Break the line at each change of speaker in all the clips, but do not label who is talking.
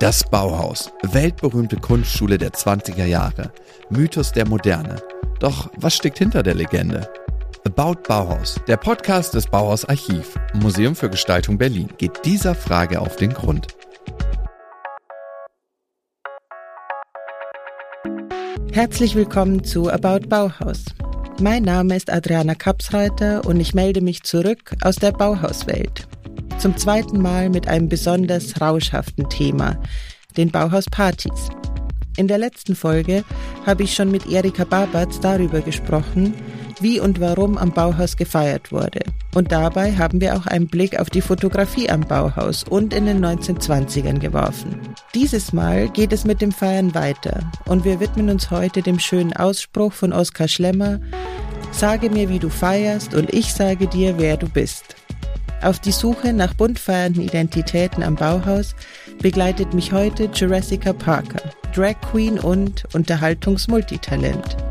Das Bauhaus, weltberühmte Kunstschule der 20er Jahre, Mythos der Moderne. Doch was steckt hinter der Legende? About Bauhaus, der Podcast des Bauhaus Archiv, Museum für Gestaltung Berlin, geht dieser Frage auf den Grund.
Herzlich willkommen zu About Bauhaus. Mein Name ist Adriana Kapsreiter und ich melde mich zurück aus der Bauhauswelt. Zum zweiten Mal mit einem besonders rauschhaften Thema, den Bauhauspartys. In der letzten Folge habe ich schon mit Erika Babatz darüber gesprochen, wie und warum am Bauhaus gefeiert wurde. Und dabei haben wir auch einen Blick auf die Fotografie am Bauhaus und in den 1920ern geworfen. Dieses Mal geht es mit dem Feiern weiter und wir widmen uns heute dem schönen Ausspruch von Oskar Schlemmer, Sage mir, wie du feierst und ich sage dir, wer du bist. Auf die Suche nach bunt feiernden Identitäten am Bauhaus begleitet mich heute Jurassica Parker, Drag Queen und Unterhaltungsmultitalent.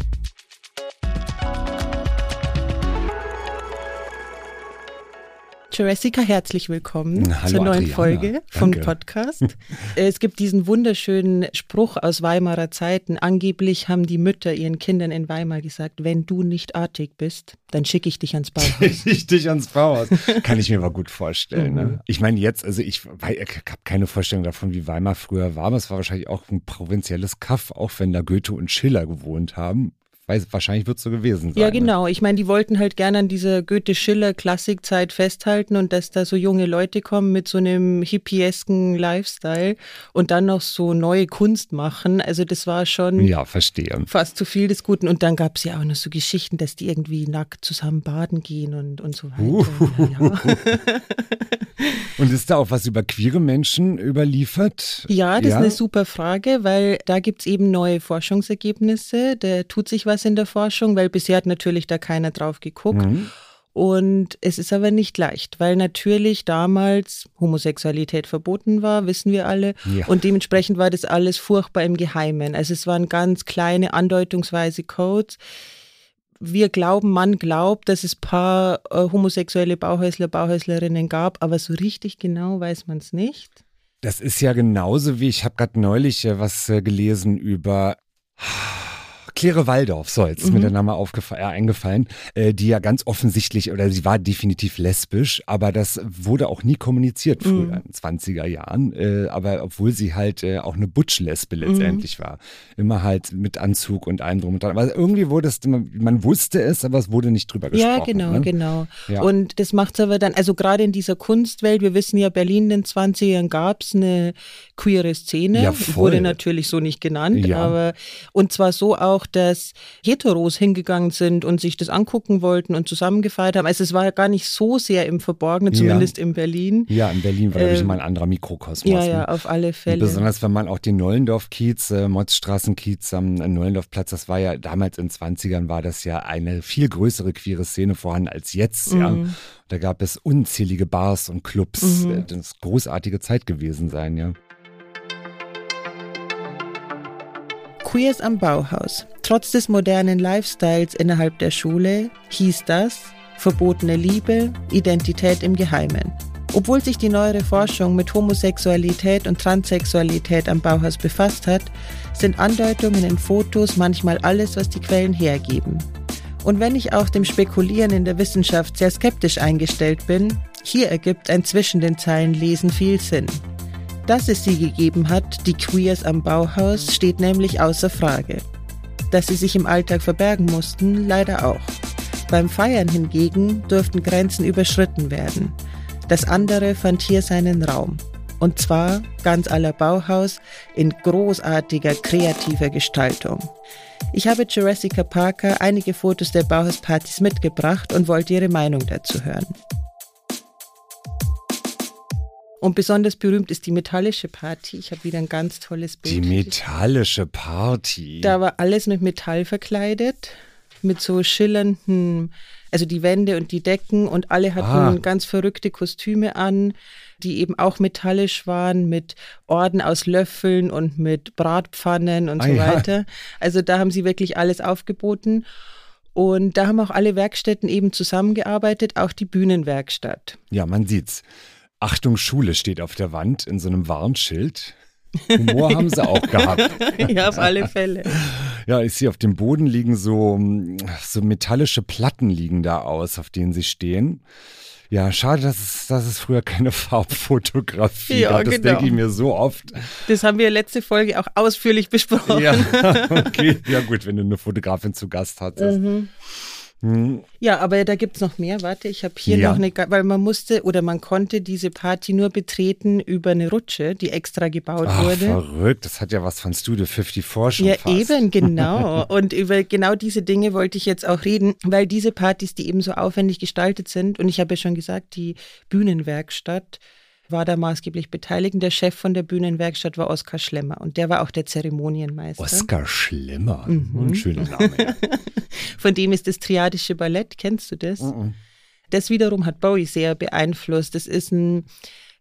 Jurassica, herzlich willkommen
Hallo
zur neuen
Adriana.
Folge vom
Danke.
Podcast. es gibt diesen wunderschönen Spruch aus Weimarer Zeiten. Angeblich haben die Mütter ihren Kindern in Weimar gesagt, wenn du nicht artig bist, dann schicke ich dich ans Bauhaus.
Richtig ans Bauhaus. Kann ich mir aber gut vorstellen.
Mhm.
Ne? Ich meine, jetzt, also ich, ich habe keine Vorstellung davon, wie Weimar früher war, aber es war wahrscheinlich auch ein provinzielles Kaff, auch wenn da Goethe und Schiller gewohnt haben. Weiß, wahrscheinlich wird es so gewesen sein.
Ja,
ne?
genau. Ich meine, die wollten halt gerne an dieser Goethe-Schiller-Klassikzeit festhalten und dass da so junge Leute kommen mit so einem hippiesken Lifestyle und dann noch so neue Kunst machen. Also das war schon
Ja, verstehe.
fast zu viel des Guten. Und dann gab es ja auch noch so Geschichten, dass die irgendwie nackt zusammen baden gehen und, und so weiter. Ja, ja.
Und ist da auch was über queere Menschen überliefert?
Ja, das ist eine super Frage, weil da gibt's eben neue Forschungsergebnisse. Da tut sich was in der Forschung, weil bisher hat natürlich da keiner drauf geguckt.
Mhm.
Und es ist aber nicht leicht, weil natürlich damals Homosexualität verboten war, wissen wir alle.
Ja.
Und dementsprechend war das alles furchtbar im Geheimen. Also es waren ganz kleine, andeutungsweise Codes. Wir glauben, man glaubt, dass es paar äh, homosexuelle Bauhäusler, Bauhäuslerinnen gab, aber so richtig genau weiß man es nicht.
Das ist ja genauso wie, ich habe gerade neulich äh, was äh, gelesen über Claire Waldorf, so, jetzt ist mir
Mhm.
der Name aufgefa- äh, eingefallen, äh, die ja ganz offensichtlich, oder sie war definitiv lesbisch, aber das wurde auch nie kommuniziert früher,
Mhm.
in den 20er Jahren, äh, aber obwohl sie halt äh, auch eine Butch-Lesbe
Mhm.
letztendlich war. Immer halt mit Anzug und allem drum und dran. Aber irgendwie wurde es, man, man wusste es, aber es wurde nicht drüber gesprochen.
Ja, genau,
ne?
genau.
Ja.
Und das macht es aber dann, also gerade in dieser Kunstwelt, wir wissen ja, Berlin in den 20ern gab es eine queere Szene,
Ja, voll.
wurde natürlich so nicht genannt,
Ja.
aber und zwar so auch, dass Heteros hingegangen sind und sich das angucken wollten und zusammengefeiert haben. Also es war ja gar nicht so sehr im Verborgenen,
Ja.
zumindest in Berlin.
Ja, in Berlin war, glaube ich,
Ähm,
immer ein anderer Mikrokosmos.
Ja,
ne?
ja, auf alle Fälle.
Besonders wenn man auch den Nollendorf-Kiez, äh, Motzstraßen-Kiez am Nollendorfplatz, das war ja damals in den 20ern, war das ja eine viel größere queere Szene vorhanden als jetzt. Ja.
Mhm.
Da gab es unzählige Bars und Clubs.
Mhm.
Äh, Das ist großartige Zeit gewesen sein, ja.
Queers am Bauhaus. Trotz des modernen Lifestyles innerhalb der Schule hieß das verbotene Liebe, Identität im Geheimen. Obwohl sich die neuere Forschung mit Homosexualität und Transsexualität am Bauhaus befasst hat, sind Andeutungen in Fotos manchmal alles, was die Quellen hergeben. Und wenn ich auch dem Spekulieren in der Wissenschaft sehr skeptisch eingestellt bin, hier ergibt ein zwischen den Zeilen Lesen viel Sinn. Dass es sie gegeben hat, die Queers am Bauhaus, steht nämlich außer Frage. Dass sie sich im Alltag verbergen mussten, leider auch. Beim Feiern hingegen durften Grenzen überschritten werden. Das andere fand hier seinen Raum. Und zwar ganz aller Bauhaus in großartiger kreativer Gestaltung. Ich habe Jurassica Parker einige Fotos der Bauhauspartys mitgebracht und wollte ihre Meinung dazu hören. Und besonders berühmt ist die metallische Party. Ich habe wieder ein ganz tolles Bild.
Die metallische Party.
Da war alles mit Metall verkleidet, mit so schillernden, also die Wände und die Decken und alle hatten
Ah.
ganz verrückte Kostüme an, die eben auch metallisch waren, mit Orden aus Löffeln und mit Bratpfannen und
Ah,
so
ja.
weiter. Also da haben sie wirklich alles aufgeboten. Und da haben auch alle Werkstätten eben zusammengearbeitet, auch die Bühnenwerkstatt.
Ja, man sieht's. Achtung, Schule steht auf der Wand in so einem Warnschild. Humor haben sie auch gehabt.
ja, auf alle Fälle.
Ja, ich sehe auf dem Boden liegen so, so metallische Platten liegen da aus, auf denen sie stehen. Ja, schade, dass es, dass es früher keine Farbfotografie ja, gab. Das genau. denke ich mir so oft.
Das haben wir letzte Folge auch ausführlich besprochen.
Ja, okay. Ja, gut, wenn du eine Fotografin zu Gast hattest. Mhm.
Hm. Ja, aber da gibt es noch mehr. Warte, ich habe hier ja. noch eine, weil man musste oder man konnte diese Party nur betreten über eine Rutsche, die extra gebaut Ach, wurde.
Verrückt, das hat ja was von Studio 54 schon
Ja,
fast.
eben, genau. und über genau diese Dinge wollte ich jetzt auch reden, weil diese Partys, die eben so aufwendig gestaltet sind, und ich habe ja schon gesagt, die Bühnenwerkstatt, war da maßgeblich beteiligt. Der Chef von der Bühnenwerkstatt war Oskar Schlemmer und der war auch der Zeremonienmeister.
Oskar Schlemmer, mhm. ein schöner Name. Ja.
von dem ist das Triadische Ballett, kennst du das? Mhm. Das wiederum hat Bowie sehr beeinflusst. Das ist ein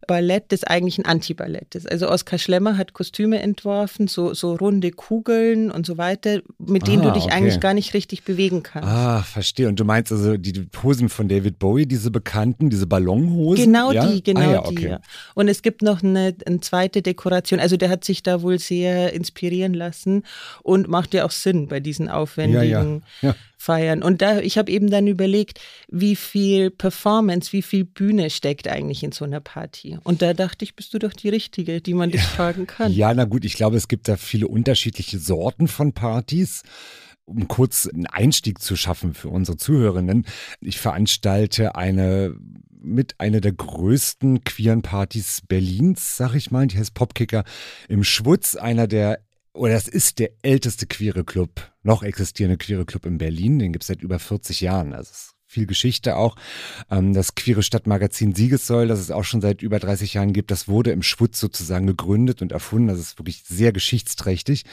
Ballett des eigentlichen Antiballett ist. Also Oskar Schlemmer hat Kostüme entworfen, so, so runde Kugeln und so weiter, mit denen ah, du dich okay. eigentlich gar nicht richtig bewegen kannst.
Ah, verstehe. Und du meinst also die Hosen von David Bowie, diese bekannten, diese Ballonhosen?
Genau ja? die, genau ah, ja, okay. die. Ja. Und es gibt noch eine, eine, zweite Dekoration. Also der hat sich da wohl sehr inspirieren lassen und macht ja auch Sinn bei diesen aufwendigen feiern. Und da, ich habe eben dann überlegt, wie viel Performance, wie viel Bühne steckt eigentlich in so einer Party. Und da dachte ich, bist du doch die Richtige, die man dich ja. fragen kann.
Ja, na gut, ich glaube, es gibt da viele unterschiedliche Sorten von Partys um kurz einen Einstieg zu schaffen für unsere Zuhörerinnen. Ich veranstalte eine mit einer der größten queeren Partys Berlins, sag ich mal. Die heißt Popkicker im Schwutz, einer der oder das ist der älteste queere Club, noch existierende queere Club in Berlin. Den gibt es seit über 40 Jahren. Also viel Geschichte auch. Ähm, das queere Stadtmagazin Siegessäul, das es auch schon seit über 30 Jahren gibt, das wurde im Schwutz sozusagen gegründet und erfunden. Das ist wirklich sehr geschichtsträchtig.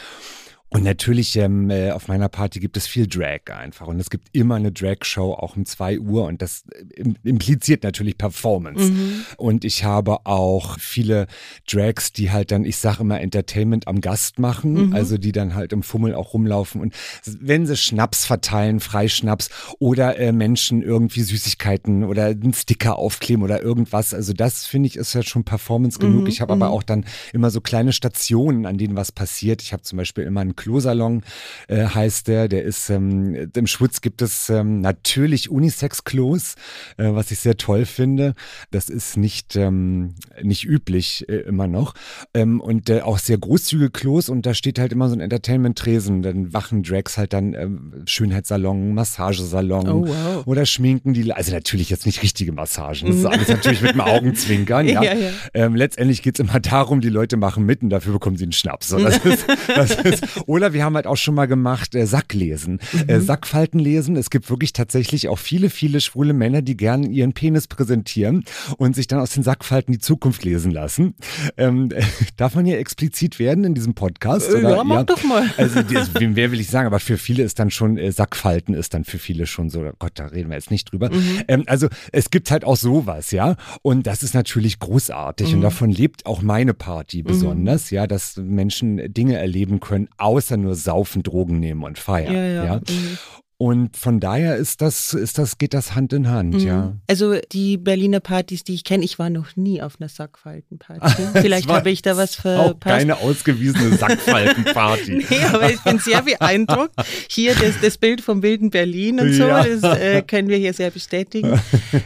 Und natürlich ähm, äh, auf meiner Party gibt es viel Drag einfach. Und es gibt immer eine Drag-Show, auch um zwei Uhr. Und das äh, impliziert natürlich Performance. Mhm. Und ich habe auch viele Drags, die halt dann, ich sage immer, Entertainment am Gast machen. Mhm. Also die dann halt im Fummel auch rumlaufen. Und wenn sie Schnaps verteilen, Freischnaps oder äh, Menschen irgendwie Süßigkeiten oder einen Sticker aufkleben oder irgendwas. Also das finde ich ist ja schon Performance genug. Mhm. Ich habe aber mhm. auch dann immer so kleine Stationen, an denen was passiert. Ich habe zum Beispiel immer einen Klosalon äh, heißt der. Der ist, ähm, im Schwutz gibt es ähm, natürlich Unisex-Klos, äh, was ich sehr toll finde. Das ist nicht, ähm, nicht üblich äh, immer noch. Ähm, und äh, auch sehr großzügige Klos und da steht halt immer so ein Entertainment-Tresen. Dann wachen Drags halt dann ähm, Schönheitssalon, Massagesalon oh, wow. oder schminken die. Also natürlich jetzt nicht richtige Massagen. Das ist alles natürlich mit dem Augenzwinkern. Ja. ja, ja. Ähm, letztendlich geht es immer darum, die Leute machen mit und dafür bekommen sie einen Schnaps. So, das ist, das ist, oder wir haben halt auch schon mal gemacht äh, Sacklesen, mhm. äh, Sackfalten lesen. Es gibt wirklich tatsächlich auch viele, viele schwule Männer, die gerne ihren Penis präsentieren und sich dann aus den Sackfalten die Zukunft lesen lassen. Ähm, äh, darf man hier explizit werden in diesem Podcast?
Äh, oder? Ja, mach ja. doch mal.
Also, wer will ich sagen, aber für viele ist dann schon, äh, Sackfalten ist dann für viele schon so, Gott, da reden wir jetzt nicht drüber. Mhm. Ähm, also es gibt halt auch sowas, ja. Und das ist natürlich großartig mhm. und davon lebt auch meine Party mhm. besonders, ja, dass Menschen Dinge erleben können, aus außer nur saufen, Drogen nehmen und feiern. Ja, ja. ja? Mhm. Und von daher ist das, ist das, geht das Hand in Hand, mhm. ja.
Also die Berliner Partys, die ich kenne, ich war noch nie auf einer Sackfaltenparty. Vielleicht habe ich da was verpasst.
Auch keine ausgewiesene Sackfaltenparty.
nee, aber ich bin sehr beeindruckt. Hier das, das Bild vom wilden Berlin und so, ja. das äh, können wir hier sehr bestätigen.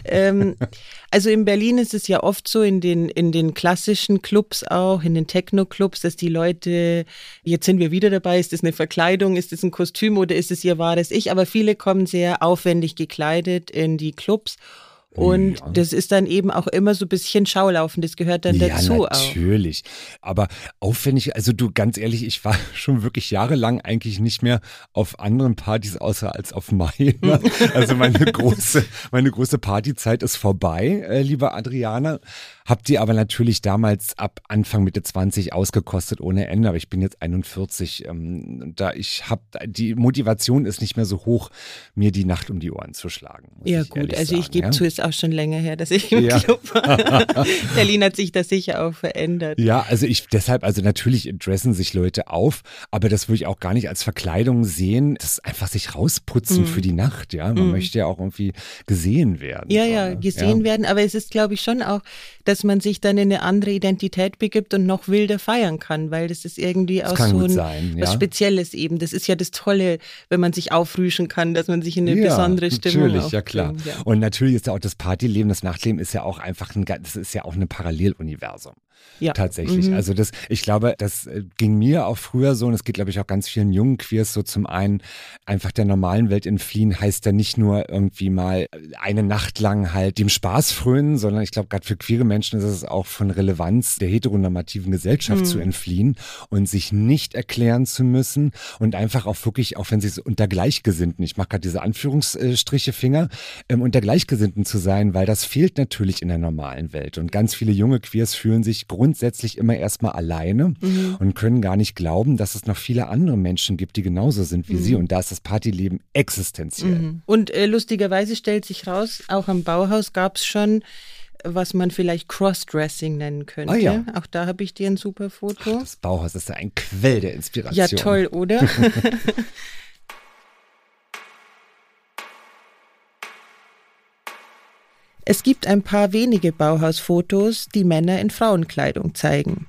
ähm, also in Berlin ist es ja oft so, in den, in den klassischen Clubs auch, in den Techno-Clubs, dass die Leute, jetzt sind wir wieder dabei, ist das eine Verkleidung, ist das ein Kostüm oder ist es ihr wahres Ich? Aber viele kommen sehr aufwendig gekleidet in die Clubs und ja. das ist dann eben auch immer so ein bisschen Schaulaufen, das gehört dann ja, dazu
natürlich. auch. Natürlich. Aber aufwendig, also du ganz ehrlich, ich war schon wirklich jahrelang eigentlich nicht mehr auf anderen Partys außer als auf meiner. Also meine große, meine große Partyzeit ist vorbei, äh, liebe Adriana. Hab die aber natürlich damals ab Anfang Mitte 20 ausgekostet ohne Ende, aber ich bin jetzt 41. Ähm, da ich habe die Motivation ist nicht mehr so hoch, mir die Nacht um die Ohren zu schlagen.
Ja gut, also
sagen,
ich gebe ja? zu, ist auch schon länger her, dass ich im
Ja.
Club war. Berlin hat sich da sicher auch verändert.
Ja, also ich deshalb, also natürlich dressen sich Leute auf, aber das würde ich auch gar nicht als Verkleidung sehen. Das ist einfach sich rausputzen für die Nacht, ja. Man möchte ja auch irgendwie gesehen werden.
Mhm. Ja,
so,
ja,
ne?
gesehen werden. Aber es ist, glaube ich, schon auch, dass man sich dann in eine andere Identität begibt und noch wilder feiern kann, weil das ist irgendwie auch so ein,
sein,
was
ja.
Spezielles eben. Das ist ja das Tolle, wenn man sich aufrüschen kann, dass man sich in eine
ja,
besondere Stimmung
Natürlich, ja klar.
ja.
Und natürlich ist ja auch das Partyleben, das Nachtleben ist ja auch einfach ein, das ist ja auch ein Paralleluniversum.
Ja.
Tatsächlich.
Mhm.
Also das, ich glaube, das äh, ging mir auch früher so und es geht, glaube ich, auch ganz vielen jungen Queers so zum einen, einfach der normalen Welt entfliehen heißt ja nicht nur irgendwie mal eine Nacht lang halt dem Spaß frönen, sondern ich glaube, gerade für queere Menschen ist es auch von Relevanz der heteronormativen Gesellschaft zu entfliehen und sich nicht erklären zu müssen und einfach auch wirklich, auch wenn sie es unter Gleichgesinnten, ich mache gerade diese Anführungsstriche Finger, ähm, unter Gleichgesinnten zu sein, weil das fehlt natürlich in der normalen Welt und ganz viele junge Queers fühlen sich grundsätzlich immer erstmal alleine und können gar nicht glauben, dass es noch viele andere Menschen gibt, die genauso sind wie sie und da ist das Partyleben existenziell.
Mhm. Und äh, lustigerweise stellt sich raus, auch am Bauhaus gab es schon, was man vielleicht Crossdressing nennen könnte.
Ah, ja.
Auch da habe ich dir ein super Foto.
Das Bauhaus ist ja ein Quell der Inspiration.
ja, toll, oder? Es gibt ein paar wenige Bauhausfotos, die Männer in Frauenkleidung zeigen.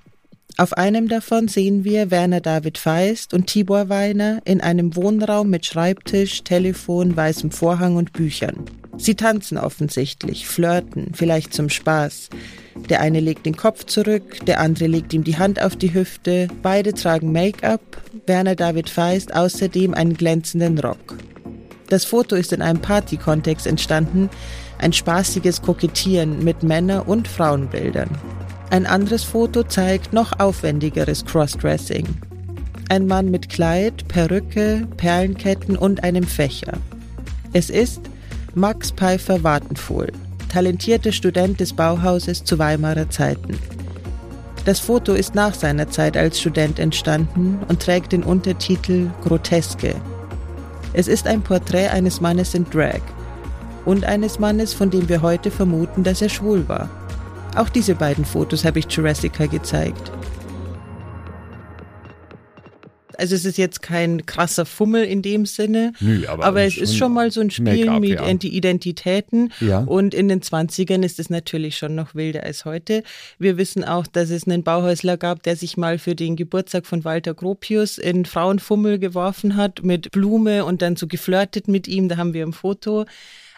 Auf einem davon sehen wir Werner David Feist und Tibor Weiner in einem Wohnraum mit Schreibtisch, Telefon, weißem Vorhang und Büchern. Sie tanzen offensichtlich, flirten, vielleicht zum Spaß. Der eine legt den Kopf zurück, der andere legt ihm die Hand auf die Hüfte. Beide tragen Make-up, Werner David Feist außerdem einen glänzenden Rock. Das Foto ist in einem Party-Kontext entstanden, ein spaßiges Kokettieren mit Männer- und Frauenbildern. Ein anderes Foto zeigt noch aufwendigeres Crossdressing. Ein Mann mit Kleid, Perücke, Perlenketten und einem Fächer. Es ist Max Pfeiffer Wartenfohl, talentierter Student des Bauhauses zu Weimarer Zeiten. Das Foto ist nach seiner Zeit als Student entstanden und trägt den Untertitel Groteske. Es ist ein Porträt eines Mannes in Drag und eines Mannes, von dem wir heute vermuten, dass er schwul war. Auch diese beiden Fotos habe ich Jurassica gezeigt. Also es ist jetzt kein krasser Fummel in dem Sinne,
Nö, aber
es ist schon mal so ein Spiel mit
ja.
Ident- Identitäten.
Ja.
Und in den 20ern ist es natürlich schon noch wilder als heute. Wir wissen auch, dass es einen Bauhäusler gab, der sich mal für den Geburtstag von Walter Gropius in Frauenfummel geworfen hat mit Blume und dann so geflirtet mit ihm. Da haben wir ein Foto.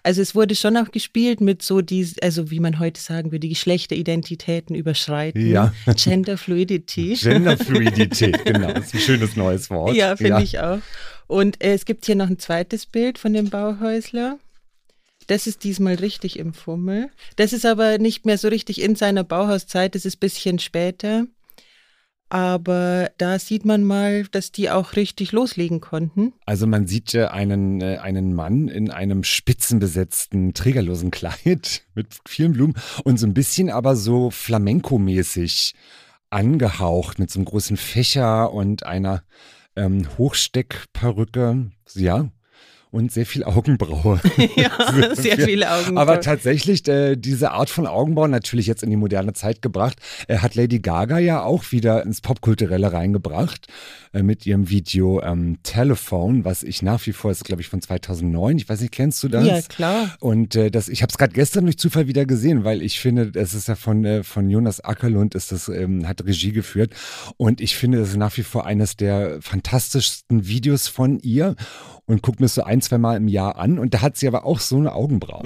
Also es wurde schon auch gespielt mit so die, also wie man heute sagen würde, Geschlechteridentitäten überschreiten.
Ja.
Gender Fluidity.
Genderfluidität, genau. Das ist ein schönes neues Wort.
Ja, finde ich auch. Und äh, es gibt hier noch ein zweites Bild von dem Bauhäusler. Das ist diesmal richtig im Fummel. Das ist aber nicht mehr so richtig in seiner Bauhauszeit, das ist ein bisschen später. Aber da sieht man mal, dass die auch richtig loslegen konnten.
Also man sieht ja einen, äh, einen Mann in einem spitzenbesetzten, trägerlosen Kleid mit vielen Blumen und so ein bisschen aber so Flamenco-mäßig angehaucht mit so einem großen Fächer und einer ähm, Hochsteckperücke. Ja. Und sehr viel Augenbraue.
ja, sehr viele Augen.
Aber tatsächlich, äh, diese Art von Augenbrauen, natürlich jetzt in die moderne Zeit gebracht, äh, hat Lady Gaga ja auch wieder ins Popkulturelle reingebracht äh, mit ihrem Video ähm, Telephone, was ich nach wie vor, ist glaube ich von 2009, ich weiß nicht, kennst du das?
Ja, klar.
Und äh, das, ich habe es gerade gestern durch Zufall wieder gesehen, weil ich finde, es ist ja von, äh, von Jonas Ackerlund, ist das, ähm, hat Regie geführt. Und ich finde, das ist nach wie vor eines der fantastischsten Videos von ihr und gucke mir das so ein, zwei Mal im Jahr an. Und da hat sie aber auch so eine Augenbrauen.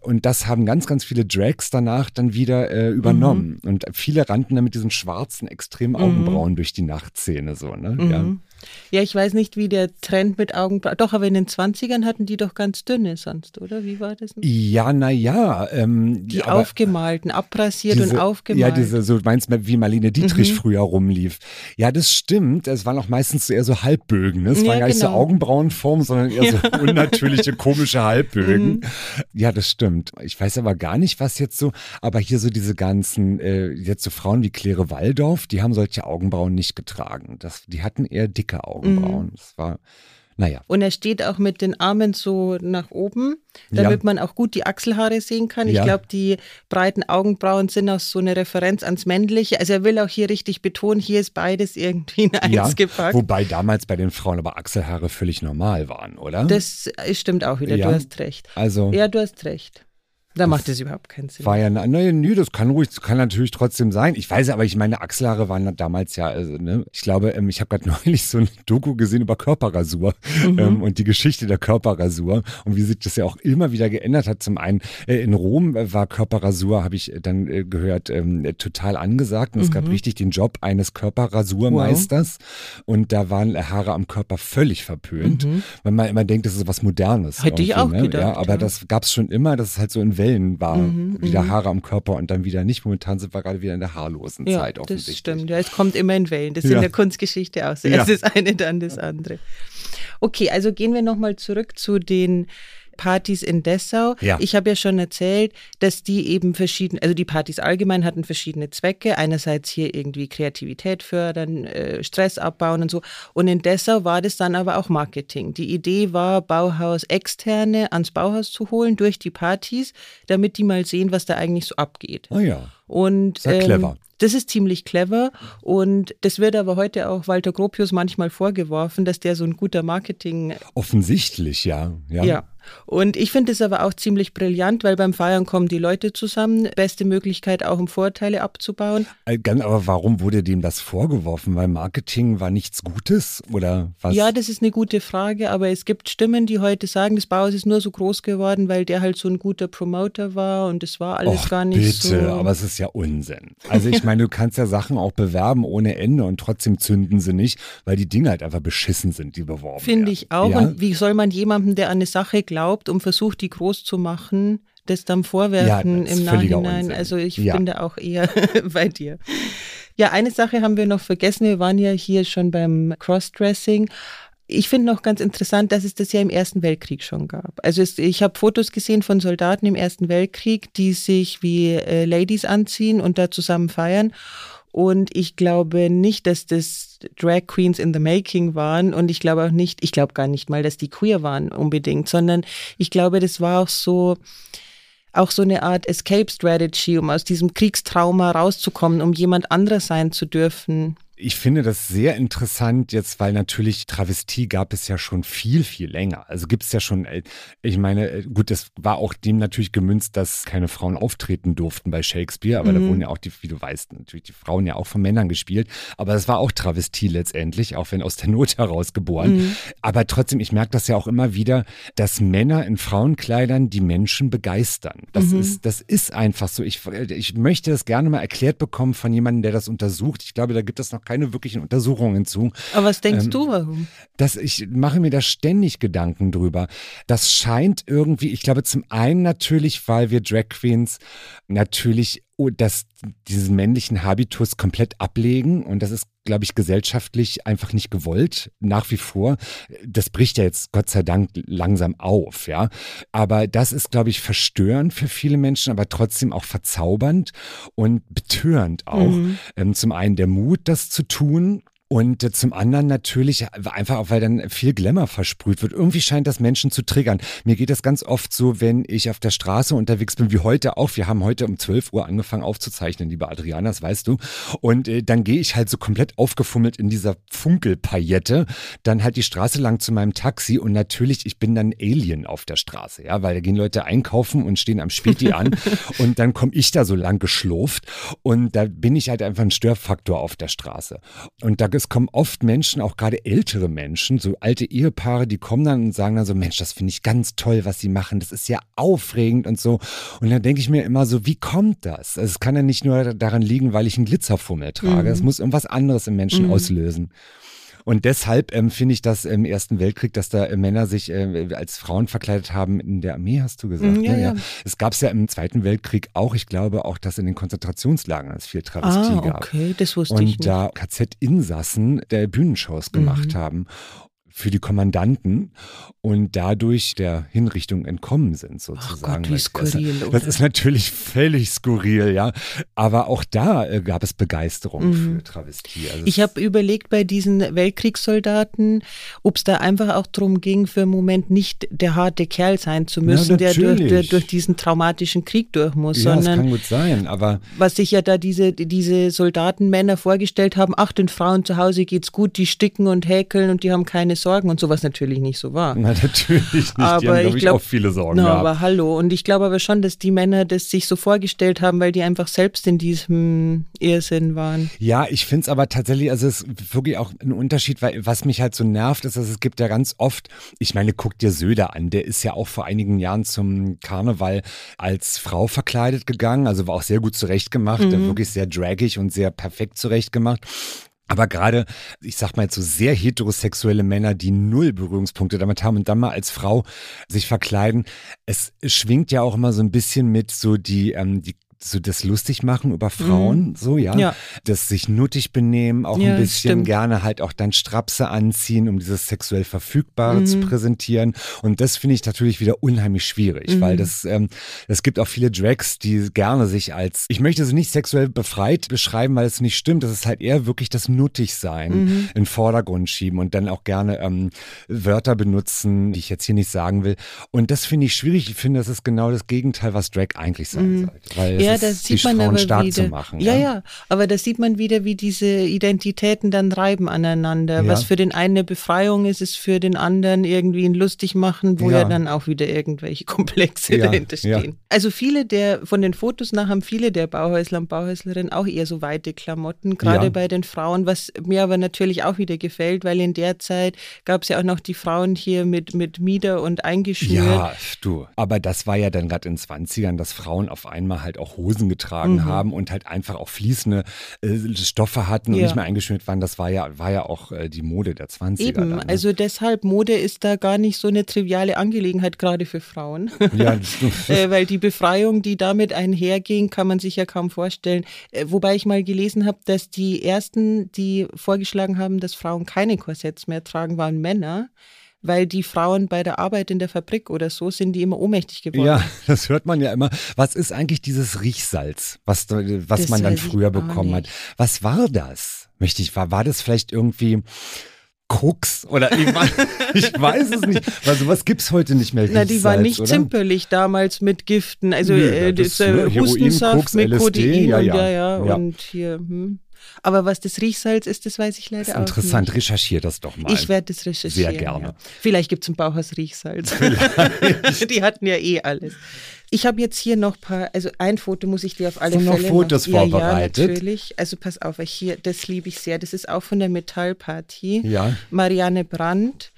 Und das haben ganz, ganz viele Drags danach dann wieder äh, übernommen. Und viele rannten dann mit diesen schwarzen, extremen Augenbrauen durch die Nachtszene so, ne? Ja.
Ja, ich weiß nicht, wie der Trend mit Augenbrauen. Doch, aber in den 20ern hatten die doch ganz dünne sonst, oder? Wie war das? denn?
Ja, naja. Ähm,
Die aufgemalten, abrasiert und
diese-
aufgemalt.
Ja, diese, so du meinst wie Marlene Dietrich
Mhm.
früher rumlief. Ja, das stimmt. Es waren auch meistens so eher so Halbbögen. Ne? Es
Ja,
waren gar nicht so
genau.
Augenbrauenformen, sondern eher so unnatürliche, komische Halbbögen.
Mhm.
Ja, das stimmt. Ich weiß aber gar nicht, was jetzt so, aber hier so diese ganzen, äh, jetzt so Frauen wie Claire Waldorf, die haben solche Augenbrauen nicht getragen. Das, die hatten eher dicke Augenbrauen.
Mhm.
Das war Naja.
Und er steht auch mit den Armen so nach oben, damit
Ja.
man auch gut die Achselhaare sehen kann. Ich
Ja.
glaube, die breiten Augenbrauen sind auch so eine Referenz ans Männliche. Also er will auch hier richtig betonen, hier ist beides irgendwie in eins
Ja,
gepackt.
wobei damals bei den Frauen aber Achselhaare völlig normal waren, oder?
Das stimmt auch wieder, du hast recht.
also
Ja, du hast recht. Da macht das überhaupt keinen Sinn.
war ja, nein, nö, das kann ruhig, das kann natürlich trotzdem sein. Ich weiß aber, ich meine, Achselhaare waren damals ja, also, ne, ich glaube, ähm, ich habe gerade neulich so ein Doku gesehen über Körperrasur
Mhm.
ähm, und die Geschichte der Körperrasur und wie sich das ja auch immer wieder geändert hat. Zum einen äh, in Rom äh, war Körperrasur, habe ich äh, dann äh, gehört, ähm, äh, total angesagt und es
Mhm.
gab richtig den Job eines Körperrasurmeisters und da waren Haare am Körper völlig verpönt, weil man immer denkt, das ist was Modernes.
Mhm. Hätte ich auch
ne?
gedacht,
Ja, aber
ja.
das gab es schon immer, dass es halt so in Wellen war,
Mhm,
wieder Haare am Körper und dann wieder nicht. Momentan sind wir gerade wieder in der haarlosen
ja,
Zeit
das
offensichtlich.
stimmt. Ja, es kommt immer in Wellen. Das ist
Ja.
in der Kunstgeschichte auch so.
Ja.
Erst das eine, dann das andere. Okay, also gehen wir nochmal zurück zu den Partys in Dessau.
Ja.
Ich habe ja schon erzählt, dass die eben verschiedene, also die Partys allgemein hatten verschiedene Zwecke. Einerseits hier irgendwie Kreativität fördern, äh, Stress abbauen und so. Und in Dessau war das dann aber auch Marketing. Die Idee war, Bauhaus externe ans Bauhaus zu holen durch die Partys, damit die mal sehen, was da eigentlich so abgeht.
Ah ja.
Und
Sehr clever.
das ist ziemlich clever und das wird aber heute auch Walter Gropius manchmal vorgeworfen, dass der so ein guter Marketing
Offensichtlich, ja. Ja.
ja. Und ich finde es aber auch ziemlich brillant, weil beim Feiern kommen die Leute zusammen. Beste Möglichkeit auch, um Vorteile abzubauen.
Äh, Aber warum wurde dem das vorgeworfen? Weil Marketing war nichts Gutes oder was?
Ja, das ist eine gute Frage, aber es gibt Stimmen, die heute sagen, das Bauhaus ist nur so groß geworden, weil der halt so ein guter Promoter war und es war alles
Och,
gar nicht
bitte,
so.
aber es ist ja Unsinn. Also ich meine, du kannst ja Sachen auch bewerben ohne Ende und trotzdem zünden sie nicht, weil die Dinge halt einfach beschissen sind, die beworben
Finde
werden.
ich auch.
Ja?
Und wie soll man jemandem, der an eine Sache glaubt und versucht, die groß zu machen, das dann vorwerfen
Ja, das
im Nachhinein?
Unsinn.
Also ich
Ja.
bin da auch eher bei dir. Ja, eine Sache haben wir noch vergessen. Wir waren ja hier schon beim Crossdressing. Ich finde noch ganz interessant, dass es das ja im Ersten Weltkrieg schon gab. Also es, ich habe Fotos gesehen von Soldaten im Ersten Weltkrieg, die sich wie äh, Ladies anziehen und da zusammen feiern. Und ich glaube nicht, dass das Drag Queens in the Making waren. Und ich glaube auch nicht, ich glaube gar nicht mal, dass die queer waren unbedingt, sondern ich glaube, das war auch so, auch so eine Art Escape Strategy, um aus diesem Kriegstrauma rauszukommen, um jemand anderer sein zu dürfen.
Ich finde das sehr interessant jetzt, weil natürlich Travestie gab es ja schon viel, viel länger. Also gibt es ja schon, äh, ich meine, äh, gut, das war auch dem natürlich gemünzt, dass keine Frauen auftreten durften bei Shakespeare, aber da wurden ja auch die, wie du weißt, natürlich die Frauen ja auch von Männern gespielt. Aber das war auch Travestie letztendlich, auch wenn aus der Not heraus geboren. Aber trotzdem, ich merke das ja auch immer wieder, dass Männer in Frauenkleidern die Menschen begeistern. Das ist, das ist einfach so. Ich, ich möchte das gerne mal erklärt bekommen von jemandem, der das untersucht. Ich glaube, da gibt es noch keine wirklichen Untersuchungen zu.
Aber was denkst
Ähm,
du, warum?
Das, ich mache mir da ständig Gedanken drüber. Das scheint irgendwie, ich glaube zum einen natürlich, weil wir Drag Queens natürlich das, diesen männlichen Habitus komplett ablegen und das ist, glaube ich, gesellschaftlich einfach nicht gewollt, nach wie vor. Das bricht ja jetzt Gott sei Dank langsam auf, ja. Aber das ist, glaube ich, verstörend für viele Menschen, aber trotzdem auch verzaubernd und betörend auch. Ähm, zum einen der Mut, das zu tun und äh, zum anderen natürlich einfach auch, weil dann viel Glamour versprüht wird. Irgendwie scheint das Menschen zu triggern. Mir geht das ganz oft so, wenn ich auf der Straße unterwegs bin, wie heute auch. Wir haben heute um 12 Uhr angefangen aufzuzeichnen, liebe Adriana, das weißt du. Und äh, dann gehe ich halt so komplett aufgefummelt in dieser Funkelpaillette, dann halt die Straße lang zu meinem Taxi und natürlich, ich bin dann Alien auf der Straße, ja, weil da gehen Leute einkaufen und stehen am Späti an und dann komme ich da so lang geschlurft und da bin ich halt einfach ein Störfaktor auf der Straße. Und da es kommen oft Menschen, auch gerade ältere Menschen, so alte Ehepaare, die kommen dann und sagen dann so, Mensch, das finde ich ganz toll, was sie machen, das ist ja aufregend und so. Und dann denke ich mir immer so, wie kommt das? Also es kann ja nicht nur daran liegen, weil ich einen Glitzerfummel trage, es muss irgendwas anderes im Menschen auslösen. Und deshalb ähm, finde ich das im Ersten Weltkrieg, dass da äh, Männer sich äh, als Frauen verkleidet haben in der Armee, hast du gesagt.
Mhm, ja,
ne?
ja.
Es gab es ja im Zweiten Weltkrieg auch, ich glaube auch, dass in den Konzentrationslagern es viel Travestie
Ah,
gab.
okay, das wusste
Und
ich nicht.
da KZ-Insassen der Bühnenshows gemacht
Mhm.
haben. Für die Kommandanten und dadurch der Hinrichtung entkommen sind, sozusagen.
Gott, wie skurril,
das, das ist natürlich völlig skurril, ja. Aber auch da äh, gab es Begeisterung
Mhm.
für Travestie. Also
Ich habe überlegt bei diesen Weltkriegssoldaten, ob es da einfach auch darum ging, für einen Moment nicht der harte Kerl sein zu müssen, der durch, der durch diesen traumatischen Krieg durch muss,
ja, das
sondern
kann gut sein, aber
was sich ja da diese, diese Soldatenmänner vorgestellt haben, ach, den Frauen zu Hause geht's gut, die sticken und häkeln und die haben keine Sorgen und sowas natürlich nicht so war.
na, natürlich nicht. die
Aber
haben,
ich
glaube ich,
glaub-
auch viele Sorgen
Na,
gehabt.
aber hallo. Und ich glaube aber schon, dass die Männer das sich so vorgestellt haben, weil die einfach selbst in diesem Irrsinn waren.
Ja, ich finde es aber tatsächlich, also es ist wirklich auch ein Unterschied, weil was mich halt so nervt, ist, dass es gibt ja ganz oft, ich meine, guck dir Söder an, der ist ja auch vor einigen Jahren zum Karneval als Frau verkleidet gegangen, also war auch sehr gut zurechtgemacht,
Mhm.
wirklich sehr dragig und sehr perfekt zurechtgemacht. Aber gerade, ich sag mal jetzt so sehr heterosexuelle Männer, die null Berührungspunkte damit haben und dann mal als Frau sich verkleiden, es schwingt ja auch immer so ein bisschen mit so die, ähm, die so das lustig machen über Frauen, so ja,
Mhm. Ja.
das sich nuttig benehmen, auch
Ja,
ein bisschen
stimmt.
gerne halt auch dann Strapse anziehen, um dieses sexuell Verfügbare
Mhm.
zu präsentieren. Und das finde ich natürlich wieder unheimlich schwierig,
Mhm.
weil das, ähm, es gibt auch viele Drags, die gerne sich als, ich möchte sie nicht sexuell befreit beschreiben, weil es nicht stimmt. Das ist halt eher wirklich das Nuttigsein
Mhm.
in den Vordergrund schieben und dann auch gerne ähm, Wörter benutzen, die ich jetzt hier nicht sagen will. Und das finde ich schwierig. Ich finde, das ist genau das Gegenteil, was Drag eigentlich sein sollte. Weil
Mhm. Ja,
ist,
das sieht man
Frauen
aber
stark
wieder.
zu machen.
ja, ja, aber da sieht man wieder, wie diese Identitäten dann reiben aneinander.
Ja.
Was für den einen eine Befreiung ist, ist für den anderen irgendwie ein lustig machen, wo ja,
Ja.
dann auch wieder irgendwelche Komplexe
Ja,
dahinter
ja.
stehen. Also viele der, von den Fotos nach haben viele der Bauhäusler und Bauhäuslerinnen auch eher so weite Klamotten, gerade
Ja.
bei den Frauen, was mir aber natürlich auch wieder gefällt, weil in der Zeit gab es ja auch noch die Frauen hier mit, mit Mieder und eingeschnürt.
Ja, du. Aber das war ja dann gerade in den 20ern, dass Frauen auf einmal halt auch Hosen getragen
Mhm.
haben und halt einfach auch fließende äh, Stoffe hatten und
Ja.
nicht mehr eingeschnürt waren. Das war ja, war ja auch äh, die Mode der 20er.
Eben,
dann, ne?
also deshalb Mode ist da gar nicht so eine triviale Angelegenheit, gerade für Frauen.
Ja,
äh, weil die Befreiung, die damit einherging, kann man sich ja kaum vorstellen. Äh, wobei ich mal gelesen habe, dass die ersten, die vorgeschlagen haben, dass Frauen keine Korsetts mehr tragen, waren Männer, weil die Frauen bei der Arbeit in der Fabrik oder so sind die immer ohnmächtig geworden.
Ja, das hört man ja immer. Was ist eigentlich dieses Riechsalz, was, was
Das
man dann früher bekommen hat? Was war das? Möchte ich, war, war das vielleicht irgendwie Koks? Oder ich, weiß- ich weiß es nicht. Weil sowas gibt's heute nicht mehr.
Na, die
Riechsalz,
nicht
oder?
zimperlich damals mit Giften. Also
Nö,
äh,
das,
das, äh,
ne, Heroin,
Hustensaft
Koks,
mit
LSD,
Codein
ja,
und
ja.
ja, ja,
Ja.
und hier. Hm. Aber was das Riechsalz ist, das weiß ich leider
Das ist
auch
interessant.
nicht.
Recherchier das doch mal.
Ich werde das recherchieren.
Sehr gerne.
Ja. Vielleicht gibt es ein Bauhaus Riechsalz. die hatten ja eh alles. Ich habe jetzt hier noch ein paar, also ein Foto muss ich dir auf alle
Hast du noch
Fälle
Fotos
ja,
vorbereitet?
Ja, natürlich. Also pass auf, hier, das liebe ich sehr. Das ist auch von der Metallparty.
Ja.
Marianne Brandt,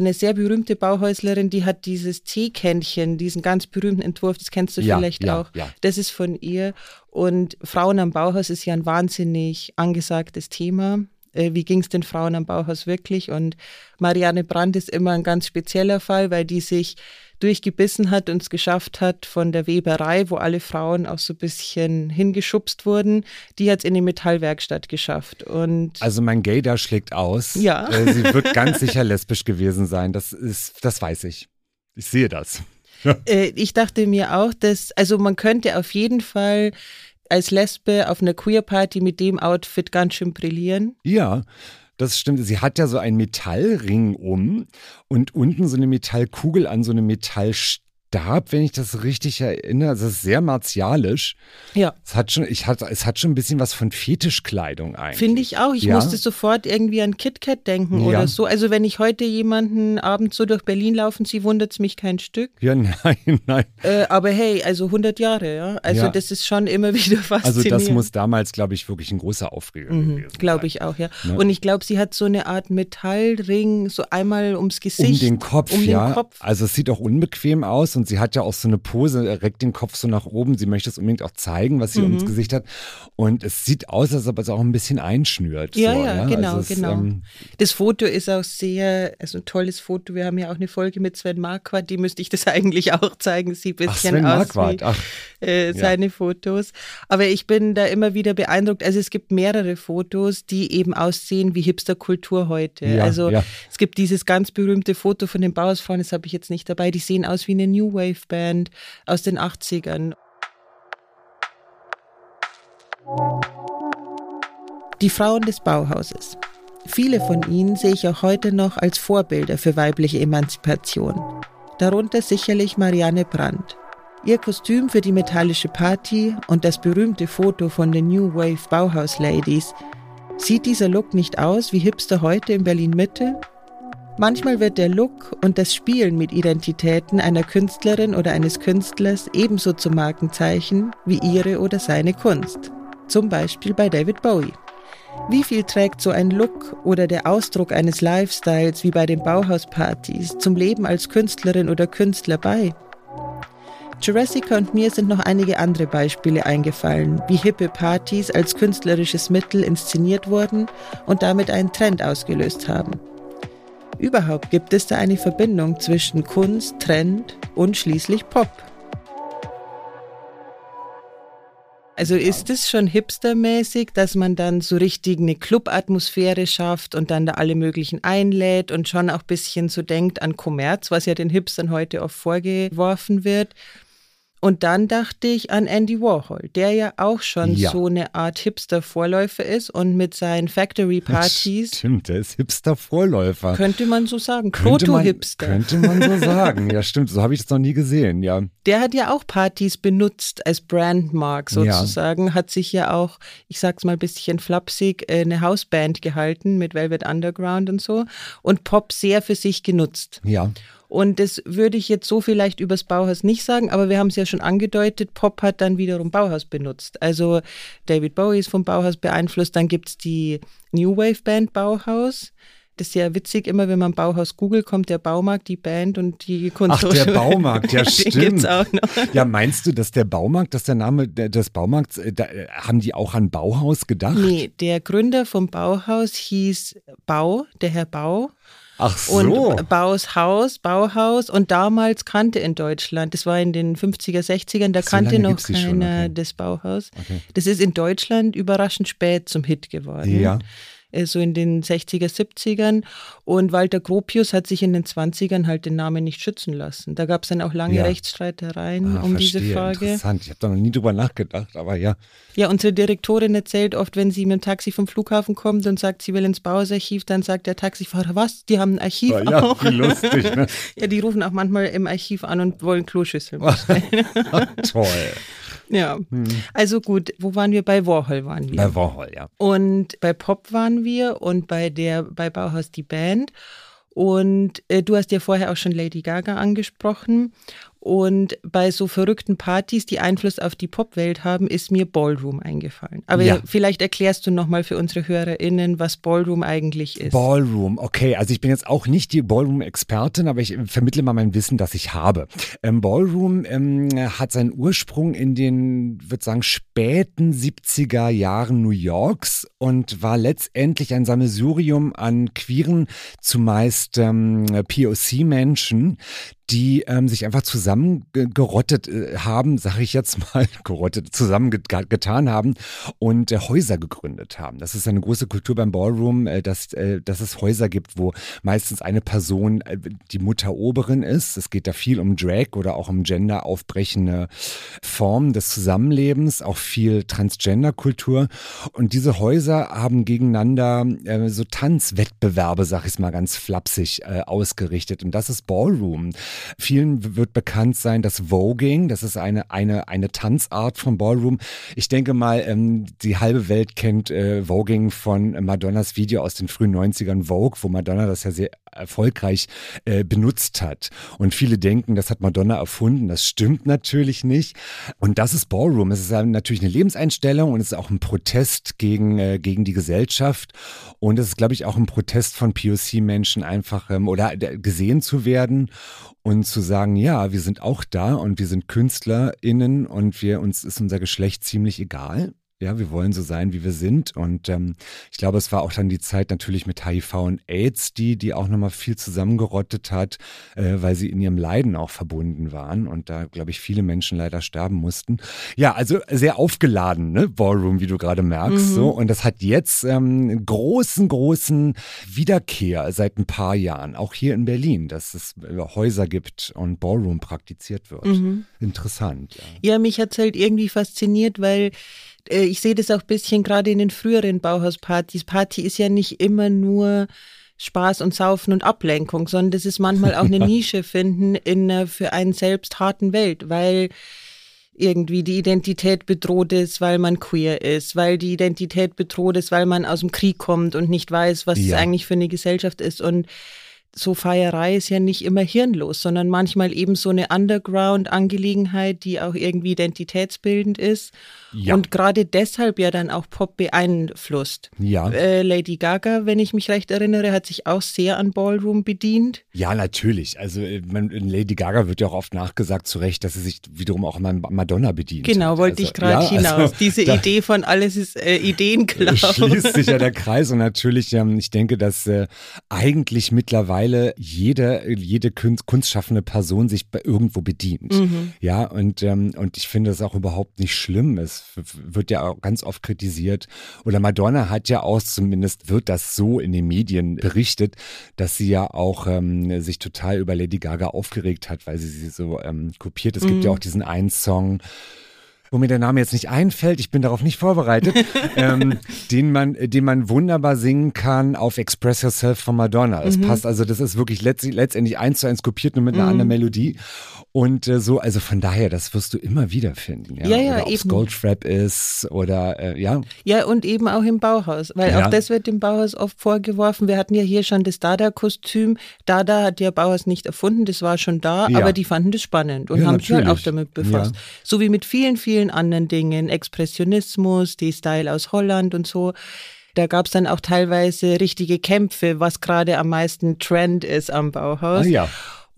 eine sehr berühmte Bauhäuslerin, die hat dieses Teekännchen, diesen ganz berühmten Entwurf, das kennst du
Ja,
vielleicht
ja,
auch.
ja.
Das ist von ihr. Und Frauen am Bauhaus ist ja ein wahnsinnig angesagtes Thema. Äh, Wie ging es den Frauen am Bauhaus wirklich? Und Marianne Brandt ist immer ein ganz spezieller Fall, weil die sich durchgebissen hat und es geschafft hat von der Weberei, wo alle Frauen auch so ein bisschen hingeschubst wurden, die hat es in die Metallwerkstatt geschafft. Und
Also mein Gay da schlägt aus.
Ja.
Äh, sie wird ganz sicher lesbisch gewesen sein. Das ist, das weiß ich. Ich sehe das.
äh, ich dachte mir auch, dass, also man könnte auf jeden Fall als Lesbe auf einer Queer-Party mit dem Outfit ganz schön brillieren.
Ja, das stimmt. Sie hat ja so einen Metallring um und unten so eine Metallkugel an so einem Metallstab, wenn ich das richtig erinnere. Das ist sehr martialisch.
Ja.
Es hat schon, ich hatte, es hat schon ein bisschen was von Fetischkleidung eigentlich.
Finde ich auch. Ich
Ja.
musste sofort irgendwie an KitKat denken
Ja.
oder so. Also wenn ich heute jemanden abends so durch Berlin laufen sehe, wundert es mich kein Stück.
Ja, nein, nein.
Äh, aber hey, also 100 Jahre, ja. Also
Ja.
das ist schon immer wieder
Also
faszinierend.
das muss damals, glaube ich, wirklich ein großer Aufreger gewesen sein.
Glaube Mhm. ich auch, ja.
Ne?
Und ich glaube, sie hat so eine Art Metallring, so einmal ums
Um
Gesicht.
den Kopf,
um
ja.
Den Kopf.
Also es sieht auch unbequem aus und sie hat ja auch so eine Pose, reckt den Kopf so nach oben. Sie möchte es unbedingt auch zeigen, was sie mhm. ums Gesicht hat. Und es sieht aus, als ob es auch ein bisschen einschnürt.
Ja, so, ja, ja, genau, also es, genau. Ähm, das Foto ist auch sehr, also ein tolles Foto. Wir haben ja auch eine Folge mit Sven Marquardt, die müsste ich das eigentlich auch zeigen. Sieht ein bisschen Ach, aus wie Ach, äh, seine ja. Fotos. Aber ich bin da immer wieder beeindruckt. Also es gibt mehrere Fotos, die eben aussehen wie Hipsterkultur heute. Ja, also es gibt dieses ganz berühmte Foto von den Bauersfrauen, das habe ich jetzt nicht dabei. Die sehen aus wie eine New Wave Band aus den 80ern. Die Frauen des Bauhauses. Viele von ihnen sehe ich auch heute noch als Vorbilder für weibliche Emanzipation. Darunter sicherlich Marianne Brandt. Ihr Kostüm für die metallische Party und das berühmte Foto von den New Wave Bauhaus Ladies. Sieht dieser Look nicht aus wie Hipster heute in Berlin Mitte? Manchmal wird der Look und das Spielen mit Identitäten einer Künstlerin oder eines Künstlers ebenso zum Markenzeichen wie ihre oder seine Kunst. Zum Beispiel bei David Bowie. Wie viel trägt so ein Look oder der Ausdruck eines Lifestyles wie bei den Bauhauspartys zum Leben als Künstlerin oder Künstler bei? Jurassic und mir sind noch einige andere Beispiele eingefallen, wie hippe Partys als künstlerisches Mittel inszeniert wurden und damit einen Trend ausgelöst haben. Überhaupt gibt es da eine Verbindung zwischen Kunst, Trend und schließlich Pop. Also ist es schon hipstermäßig, dass man dann so richtig eine Club-Atmosphäre schafft und dann da alle möglichen einlädt und schon auch ein bisschen so denkt an Kommerz, was ja den Hipstern heute oft vorgeworfen wird. Und dann dachte ich an Andy Warhol, der ja auch schon ja. so eine Art Hipster-Vorläufer ist und mit seinen Factory-Partys.
Stimmt, der ist Hipster-Vorläufer.
Könnte man so sagen. Proto-Hipster.
Könnte, man so sagen. Ja, stimmt. So habe ich das noch nie gesehen, ja.
Der hat ja auch Partys benutzt als Brandmark sozusagen. Ja. Hat sich ja auch, ich sag's mal ein bisschen flapsig, äh, eine Hausband gehalten mit Velvet Underground und so. Und Pop sehr für sich genutzt.
Ja.
Und das würde ich jetzt so vielleicht übers Bauhaus nicht sagen, aber wir haben es ja schon angedeutet, Pop hat dann wiederum Bauhaus benutzt. Also David Bowie ist vom Bauhaus beeinflusst, dann gibt es die New Wave Band Bauhaus. Das ist ja witzig, immer wenn man Bauhaus googelt, kommt der Baumarkt, die Band und die Kunsthochschule.
Ach, der Baumarkt, ja stimmt. auch noch. Ja, meinst du, dass der Baumarkt, dass der Name des Baumarkts, äh, da, äh, haben die auch an Bauhaus gedacht?
Nee, der Gründer vom Bauhaus hieß Bau, der Herr Bau.
Ach so.
Und Baus Haus, Bauhaus. Und damals kannte in Deutschland, das war in den 50er, 60ern, da so kannte noch keiner okay. das Bauhaus. Okay. Das ist in Deutschland überraschend spät zum Hit geworden.
Ja.
Äh, so in den 60er, 70ern. Und Walter Gropius hat sich in den 20ern halt den Namen nicht schützen lassen. Da gab es dann auch lange ja. Rechtsstreitereien ah, um verstehe. diese Frage.
Interessant, ich habe da noch nie drüber nachgedacht, aber ja.
Ja, unsere Direktorin erzählt oft, wenn sie mit dem Taxi vom Flughafen kommt und sagt, sie will ins Bauhausarchiv, dann sagt der Taxifahrer, was? Die haben ein Archiv
ja, ja, auch. Wie lustig, ne?
ja, die rufen auch manchmal im Archiv an und wollen Kloschüsseln.
Toll.
Ja, hm. also gut, wo waren wir? Bei Warhol waren wir.
Bei Warhol, ja.
Und bei Pop waren wir und bei der, bei Bauhaus die Band. Und äh, du hast ja vorher auch schon Lady Gaga angesprochen. Und bei so verrückten Partys, die Einfluss auf die Popwelt haben, ist mir Ballroom eingefallen. Aber ja. vielleicht erklärst du nochmal für unsere HörerInnen, was Ballroom eigentlich ist.
Ballroom, okay. Also ich bin jetzt auch nicht die Ballroom-Expertin, aber ich vermittle mal mein Wissen, das ich habe. Ähm, Ballroom ähm, hat seinen Ursprung in den, würde sagen, späten 70er Jahren New Yorks und war letztendlich ein Sammelsurium an queeren, zumeist ähm, POC-Menschen, die ähm, sich einfach zusammengerottet äh, haben, sage ich jetzt mal, gerottet, zusammengetan haben und äh, Häuser gegründet haben. Das ist eine große Kultur beim Ballroom, äh, dass, äh, dass es Häuser gibt, wo meistens eine Person äh, die Mutter Oberin ist. Es geht da viel um Drag oder auch um gender aufbrechende Formen des Zusammenlebens, auch viel Transgender-Kultur. Und diese Häuser haben gegeneinander so Tanzwettbewerbe, sag ich mal ganz flapsig, ausgerichtet. Und das ist Ballroom. Vielen wird bekannt sein, das Voging, das ist eine, eine, eine Tanzart vom Ballroom. Ich denke mal, ähm, die halbe Welt kennt äh, Voging von Madonnas Video aus den frühen 90ern Vogue, wo Madonna das ja sehr erfolgreich äh, benutzt hat. Und viele denken, das hat Madonna erfunden. Das stimmt natürlich nicht. Und das ist Ballroom. Es ist natürlich eine Lebenseinstellung und es ist auch ein Protest gegen, äh, gegen die Gesellschaft. Und es ist, glaube ich, auch ein Protest von POC-Menschen einfach ähm, oder äh, gesehen zu werden und zu sagen, ja, wir sind auch da und wir sind KünstlerInnen und wir uns ist unser Geschlecht ziemlich egal. Ja, wir wollen so sein, wie wir sind. Und ähm, ich glaube, es war auch dann die Zeit natürlich mit HIV und AIDS, die, die auch nochmal viel zusammengerottet hat, äh, weil sie in ihrem Leiden auch verbunden waren. Und da, glaube ich, viele Menschen leider sterben mussten. Ja, also sehr aufgeladen, ne, Ballroom, wie du gerade merkst. Mhm. So. Und das hat jetzt ähm, großen, großen Wiederkehr seit ein paar Jahren, auch hier in Berlin, dass es äh, Häuser gibt und Ballroom praktiziert wird. Mhm. Interessant.
Ja, ja mich hat es halt irgendwie fasziniert, weil äh, ich sehe das auch ein bisschen gerade in den früheren Bauhauspartys. Party ist ja nicht immer nur Spaß und Saufen und Ablenkung, sondern das ist manchmal auch eine Nische finden in einer für einen selbst harten Welt, weil irgendwie die Identität bedroht ist, weil man queer ist, weil die Identität bedroht ist, weil man aus dem Krieg kommt und nicht weiß, was ja. es eigentlich für eine Gesellschaft ist. Und so Feierei ist ja nicht immer hirnlos, sondern manchmal eben so eine Underground-Angelegenheit, die auch irgendwie identitätsbildend ist. Ja. Und gerade deshalb ja dann auch Pop beeinflusst.
Ja.
Äh, Lady Gaga, wenn ich mich recht erinnere, hat sich auch sehr an Ballroom bedient.
Ja, natürlich. Also äh, man, Lady Gaga wird ja auch oft nachgesagt, zu Recht, dass sie sich wiederum auch an Madonna bedient.
Genau, wollte also, ich gerade ja, hinaus. Also, Diese Idee von alles ist äh, Ideenklau.
Schließt sich ja der Kreis und natürlich, ähm, ich denke, dass äh, eigentlich mittlerweile jede, jede kunstschaffende Person sich irgendwo bedient. Mhm. Ja, und, ähm, und ich finde das auch überhaupt nicht schlimm. Es wird ja auch ganz oft kritisiert. Oder Madonna hat ja auch, zumindest wird das so in den Medien berichtet, dass sie ja auch ähm, sich total über Lady Gaga aufgeregt hat, weil sie sie so ähm, kopiert. Es mhm. gibt ja mhm. auch diesen einen Song, wo mir der Name jetzt nicht einfällt, ich bin darauf nicht vorbereitet, ähm, den man, den man wunderbar singen kann auf Express Yourself von Madonna. Es mhm. passt also, das ist wirklich letztendlich eins zu eins kopiert, nur mit einer mhm. anderen Melodie. Und äh, so, also von daher, das wirst du immer wieder finden. Ja, ja, ja oder eben. Goldfrap ist oder äh, ja.
Ja, und eben auch im Bauhaus, weil ja. auch das wird dem Bauhaus oft vorgeworfen. Wir hatten ja hier schon das Dada-Kostüm. Dada hat ja Bauhaus nicht erfunden, das war schon da, ja. aber die fanden das spannend und haben sich halt auch damit befasst. So wie mit vielen, vielen anderen Dingen, Expressionismus, die Style aus Holland und so. Da gab es dann auch teilweise richtige Kämpfe, was gerade am meisten Trend ist am Bauhaus. Ah,
ja.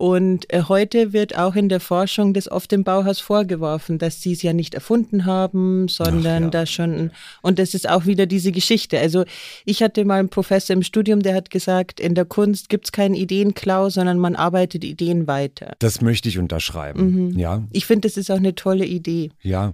Und äh, heute wird auch in der Forschung das oft dem Bauhaus vorgeworfen, dass sie es ja nicht erfunden haben, sondern ja. da schon, und das ist auch wieder diese Geschichte. Also ich hatte mal einen Professor im Studium, der hat gesagt, in der Kunst gibt es keinen Ideenklau, sondern man arbeitet Ideen weiter.
Das möchte ich unterschreiben, mhm. ja.
Ich finde, das ist auch eine tolle Idee.
Ja.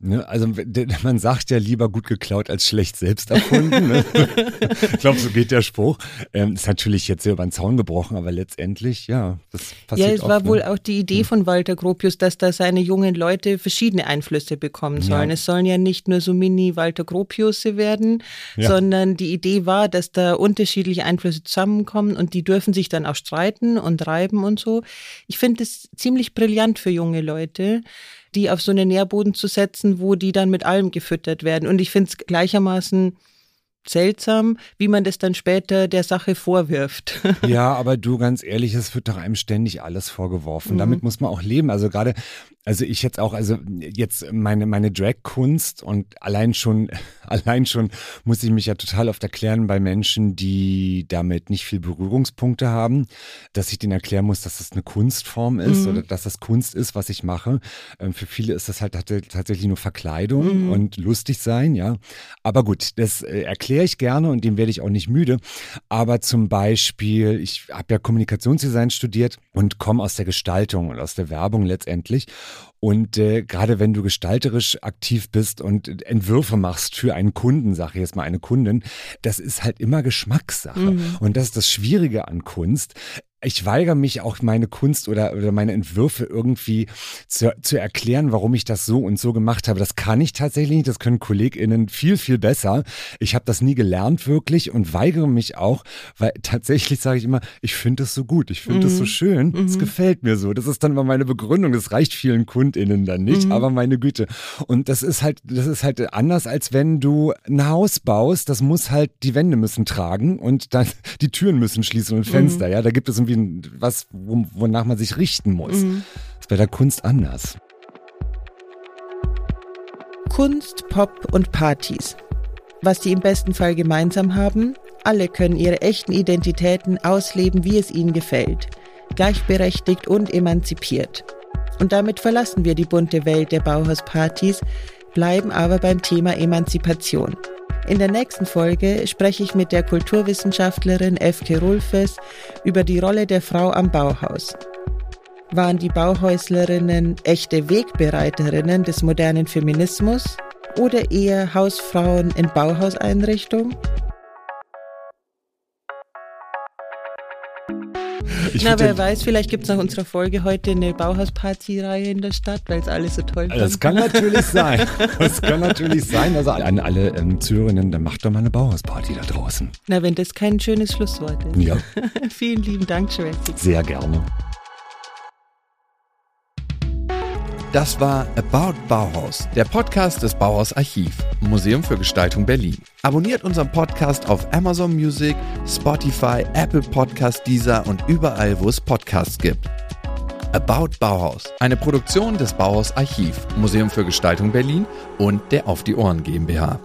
Ne, also man sagt ja lieber gut geklaut als schlecht selbst erfunden. Ne? ich glaube, so geht der Spruch. Ähm, ist natürlich jetzt sehr über den Zaun gebrochen, aber letztendlich, ja,
das passiert Ja, es oft, war ne? wohl auch die Idee hm. von Walter Gropius, dass da seine jungen Leute verschiedene Einflüsse bekommen sollen. Ja. Es sollen ja nicht nur so Mini-Walter Gropius werden, ja. sondern die Idee war, dass da unterschiedliche Einflüsse zusammenkommen und die dürfen sich dann auch streiten und reiben und so. Ich finde es ziemlich brillant für junge Leute die auf so einen Nährboden zu setzen, wo die dann mit allem gefüttert werden. Und ich finde es gleichermaßen seltsam, wie man das dann später der Sache vorwirft.
Ja, aber du, ganz ehrlich, es wird doch einem ständig alles vorgeworfen. Mhm. Damit muss man auch leben. Also gerade also ich jetzt auch, also jetzt meine, meine Drag-Kunst und allein schon, allein schon muss ich mich ja total oft erklären bei Menschen, die damit nicht viel Berührungspunkte haben, dass ich denen erklären muss, dass das eine Kunstform ist mhm. oder dass das Kunst ist, was ich mache. Ähm, für viele ist das halt tatsächlich nur Verkleidung mhm. und lustig sein, ja. Aber gut, das äh, erkläre ich gerne und dem werde ich auch nicht müde. Aber zum Beispiel, ich habe ja Kommunikationsdesign studiert und komme aus der Gestaltung und aus der Werbung letztendlich. Und äh, gerade wenn du gestalterisch aktiv bist und Entwürfe machst für einen Kunden, sage ich jetzt mal eine Kundin, das ist halt immer Geschmackssache. Mhm. Und das ist das Schwierige an Kunst. Ich weigere mich auch meine Kunst oder, oder meine Entwürfe irgendwie zu, zu erklären, warum ich das so und so gemacht habe. Das kann ich tatsächlich nicht, das können KollegInnen viel, viel besser. Ich habe das nie gelernt wirklich und weigere mich auch, weil tatsächlich sage ich immer, ich finde es so gut, ich finde es mhm. so schön, es mhm. gefällt mir so. Das ist dann immer meine Begründung, das reicht vielen KundInnen dann nicht, mhm. aber meine Güte. Und das ist halt, das ist halt anders, als wenn du ein Haus baust, das muss halt, die Wände müssen tragen und dann die Türen müssen schließen und Fenster, mhm. ja, da gibt es irgendwie was, wonach man sich richten muss. Mhm. Das ist bei der Kunst anders.
Kunst, Pop und Partys. Was die im besten Fall gemeinsam haben, alle können ihre echten Identitäten ausleben, wie es ihnen gefällt, gleichberechtigt und emanzipiert. Und damit verlassen wir die bunte Welt der Bauhauspartys, bleiben aber beim Thema Emanzipation. In der nächsten Folge spreche ich mit der Kulturwissenschaftlerin Efke Rulfes über die Rolle der Frau am Bauhaus. Waren die Bauhäuslerinnen echte Wegbereiterinnen des modernen Feminismus oder eher Hausfrauen in Bauhauseinrichtungen? Ich Na, wer weiß, vielleicht gibt es nach unserer Folge heute eine Bauhausparty-Reihe in der Stadt, weil es alle so toll
fand. Das kann natürlich sein. Das kann natürlich sein. Also an alle ähm, Zuhörerinnen, dann macht doch mal eine Bauhausparty da draußen.
Na, wenn das kein schönes Schlusswort ist.
Ja.
Vielen lieben Dank, Schwätzi.
Sehr gerne.
Das war About Bauhaus, der Podcast des Bauhaus Archiv, Museum für Gestaltung Berlin. Abonniert unseren Podcast auf Amazon Music, Spotify, Apple Podcast, Deezer und überall, wo es Podcasts gibt. About Bauhaus, eine Produktion des Bauhaus Archiv, Museum für Gestaltung Berlin und der Auf die Ohren GmbH.